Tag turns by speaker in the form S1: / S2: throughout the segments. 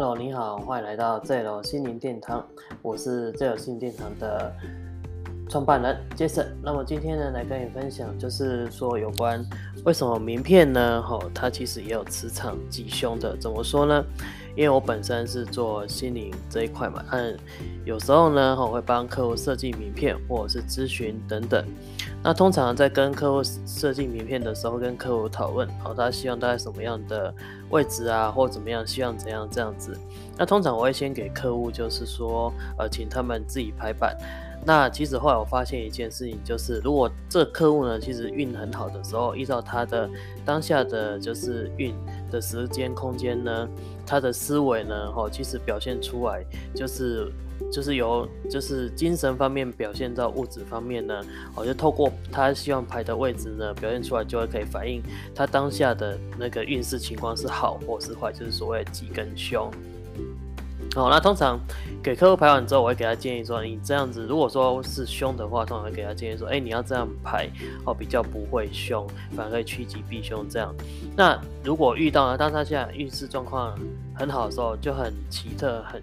S1: Hello，你好，欢迎来到 Zero 心灵殿堂，我是 Zero 心灵殿堂的创办人 Jason。那么今天呢，来跟你分享，就是说有关为什么名片呢？吼，它其实也有磁场吉凶的。怎么说呢？因为我本身是做心灵这一块嘛，嗯，有时候呢，我会帮客户设计名片或者是咨询等等。那通常在跟客户设计名片的时候，跟客户讨论，好，他希望大概什么样的位置啊，或怎么样，希望怎样这样子。那通常我会先给客户，就是说，呃，请他们自己排版。那其实后来我发现一件事情，就是如果这客户呢，其实运很好的时候，依照他的当下的就是运的时间空间呢，他的思维呢，哦，其实表现出来就是。就是由就是精神方面表现到物质方面呢，哦，就透过他希望排的位置呢，表现出来就会可以反映他当下的那个运势情况是好或是坏，就是所谓吉跟凶。好，那通常给客户排完之后，我会给他建议说，你这样子如果说是凶的话，通常会给他建议说，哎，你要这样排哦，比较不会凶，反而可以趋吉避凶这样。那如果遇到呢，当他现在运势状况很好的时候，就很奇特很。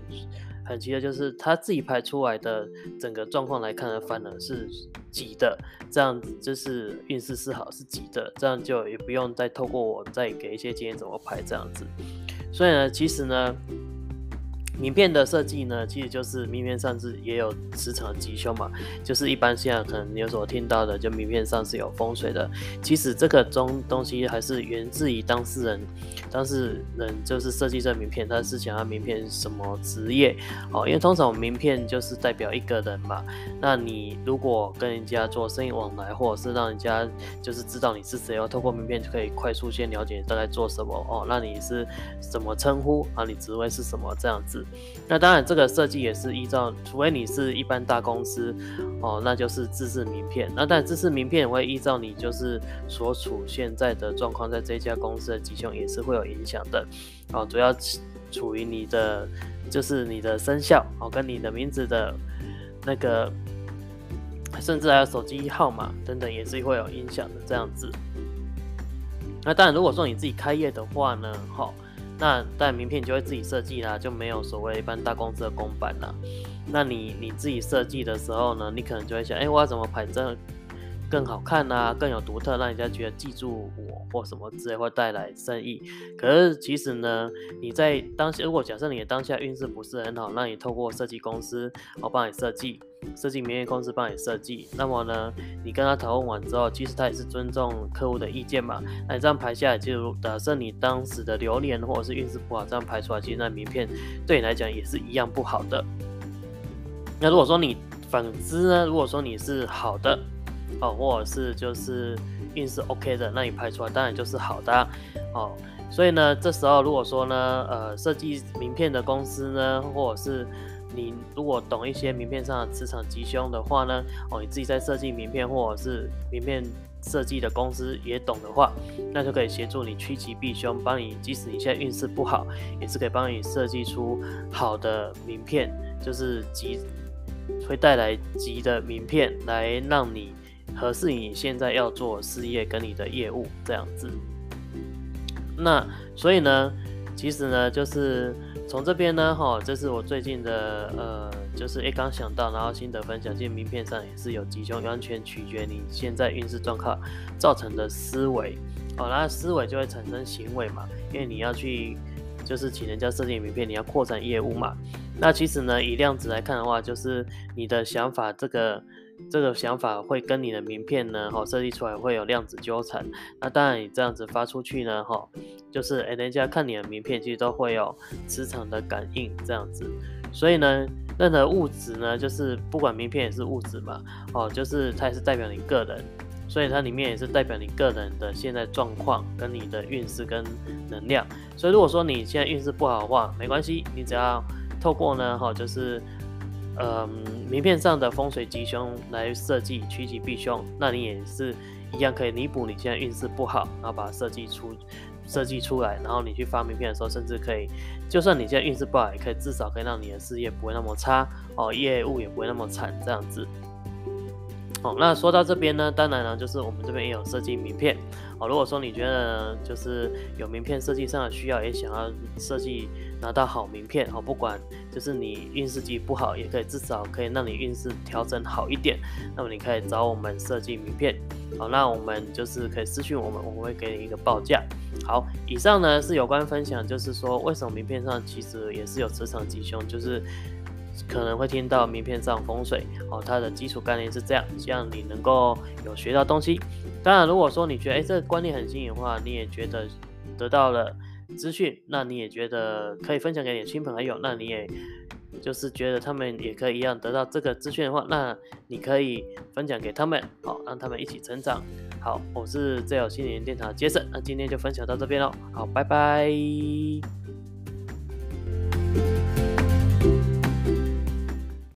S1: 很奇特就是他自己排出来的整个状况来看呢，反而是吉的，这样子就是运势是好是吉的，这样就也不用再透过我再给一些建议怎么排这样子。所以呢，其实呢。名片的设计呢，其实就是名片上是也有磁场吉凶嘛，就是一般现在可能你有所听到的，就名片上是有风水的。其实这个中东西还是源自于当事人，当事人就是设计这名片，他是想要名片什么职业哦？因为通常名片就是代表一个人嘛。那你如果跟人家做生意往来，或者是让人家就是知道你是谁，要透过名片就可以快速先了解大概做什么哦。那你是怎么称呼啊？你职位是什么这样子？那当然，这个设计也是依照，除非你是一般大公司哦，那就是自制名片。那但自制名片也会依照你就是所处现在的状况，在这家公司的吉凶也是会有影响的哦。主要处于你的就是你的生肖哦，跟你的名字的那个，甚至还有手机号码等等，也是会有影响的这样子。那当然，如果说你自己开业的话呢，哈。那但名片就会自己设计啦，就没有所谓一般大公司的公版啦。那你你自己设计的时候呢，你可能就会想，哎，我要怎么排这更好看啊，更有独特，让人家觉得记住我或什么之类，会带来生意。可是其实呢，你在当下，如果假设你的当下运势不是很好，那你透过设计公司，我帮你设计。设计名片公司帮你设计，那么呢，你跟他讨论完之后，其实他也是尊重客户的意见嘛。那你这样排下来，就假设你当时的流年或者是运势不好，这样排出来，其实那名片对你来讲也是一样不好的。那如果说你反之呢，如果说你是好的哦，或者是就是运势 OK 的，那你拍出来当然就是好的哦。所以呢，这时候如果说呢，呃，设计名片的公司呢，或者是你如果懂一些名片上的磁场吉凶的话呢，哦，你自己在设计名片或者是名片设计的公司也懂的话，那就可以协助你趋吉避凶，帮你即使你现在运势不好，也是可以帮你设计出好的名片，就是吉会带来吉的名片，来让你合适你现在要做事业跟你的业务这样子。那所以呢，其实呢，就是。从这边呢，哈，这是我最近的，呃，就是诶刚想到，然后心得分享。其实名片上也是有吉凶，完全取决你现在运势状况造成的思维，哦，那思维就会产生行为嘛。因为你要去，就是请人家设计名片，你要扩展业务嘛。那其实呢，以量子来看的话，就是你的想法这个。这个想法会跟你的名片呢，哈，设计出来会有量子纠缠。那当然，你这样子发出去呢，哈，就是诶，人家看你的名片，其实都会有磁场的感应这样子。所以呢，任何物质呢，就是不管名片也是物质嘛，哦，就是它也是代表你个人，所以它里面也是代表你个人的现在状况跟你的运势跟能量。所以如果说你现在运势不好的话，没关系，你只要透过呢，哈，就是。嗯，名片上的风水吉凶来设计趋吉避凶，那你也是一样可以弥补你现在运势不好，然后把它设计出设计出来，然后你去发名片的时候，甚至可以，就算你现在运势不好，也可以至少可以让你的事业不会那么差哦，业务也不会那么惨这样子。那说到这边呢，当然呢，就是我们这边也有设计名片。哦，如果说你觉得就是有名片设计上的需要，也想要设计拿到好名片，哦，不管就是你运势机不好，也可以至少可以让你运势调整好一点。那么你可以找我们设计名片。好，那我们就是可以私信我们，我们会给你一个报价。好，以上呢是有关分享，就是说为什么名片上其实也是有磁场吉凶，就是可能会听到名片上风水。哦，它的基础概念是这样，希望你能够有学到东西。当然，如果说你觉得哎这个观念很新颖的话，你也觉得得到了资讯，那你也觉得可以分享给你的亲朋好友，那你也就是觉得他们也可以一样得到这个资讯的话，那你可以分享给他们，好让他们一起成长。好，我是最有心灵电台杰森，那今天就分享到这边喽，好，拜拜。